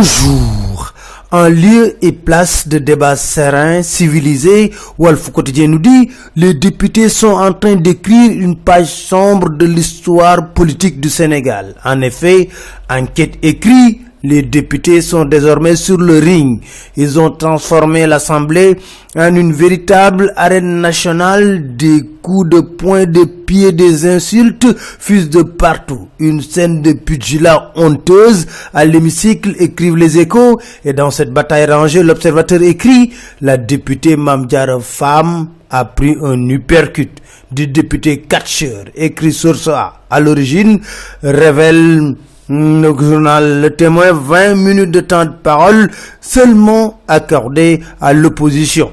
Bonjour. En lieu et place de débats sereins, civilisés, Wolf Quotidien nous dit les députés sont en train d'écrire une page sombre de l'histoire politique du Sénégal. En effet, enquête écrite, les députés sont désormais sur le ring. Ils ont transformé l'Assemblée en une véritable arène nationale. Des coups de poing, de pieds, des insultes fusent de partout. Une scène de pugilat honteuse à l'hémicycle, écrivent les échos. Et dans cette bataille rangée, l'observateur écrit la députée Mamdiara Femme a pris un uppercut du député catcheur, écrit Source A. À l'origine, révèle le journal Le Témoin 20 minutes de temps de parole seulement accordé à l'opposition.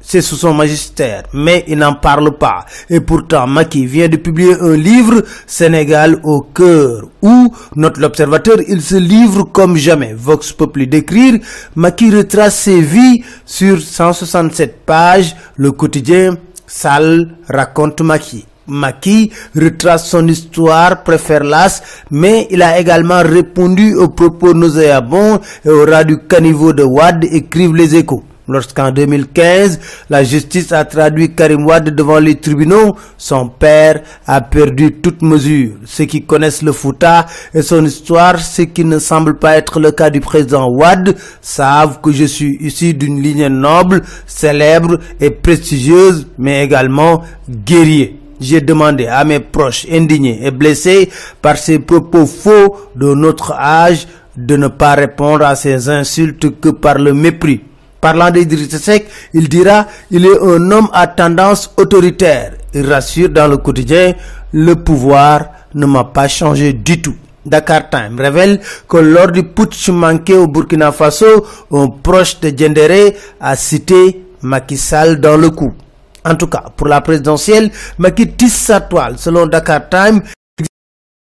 C'est sous son magistère, mais il n'en parle pas. Et pourtant, Maki vient de publier un livre, Sénégal au cœur, où, note l'observateur, il se livre comme jamais. Vox Populi d'écrire, Maki retrace ses vies sur 167 pages, le quotidien Sale raconte Maki. Maki retrace son histoire, préfère l'as, mais il a également répondu aux propos nauséabonds et au ras du caniveau de Wad, écrivent les échos. Lorsqu'en 2015, la justice a traduit Karim Wad devant les tribunaux, son père a perdu toute mesure. Ceux qui connaissent le Fouta et son histoire, ce qui ne semble pas être le cas du président Wad, savent que je suis issu d'une ligne noble, célèbre et prestigieuse, mais également guerrier. J'ai demandé à mes proches indignés et blessés par ces propos faux de notre âge de ne pas répondre à ces insultes que par le mépris. Parlant d'Idriss Seck, il dira il est un homme à tendance autoritaire. Il rassure dans le quotidien le pouvoir ne m'a pas changé du tout. Dakar Time révèle que lors du putsch manqué au Burkina Faso, un proche de Djendere a cité Macky dans le coup. En tout cas, pour la présidentielle, Macky tisse sa toile. Selon Dakar Time,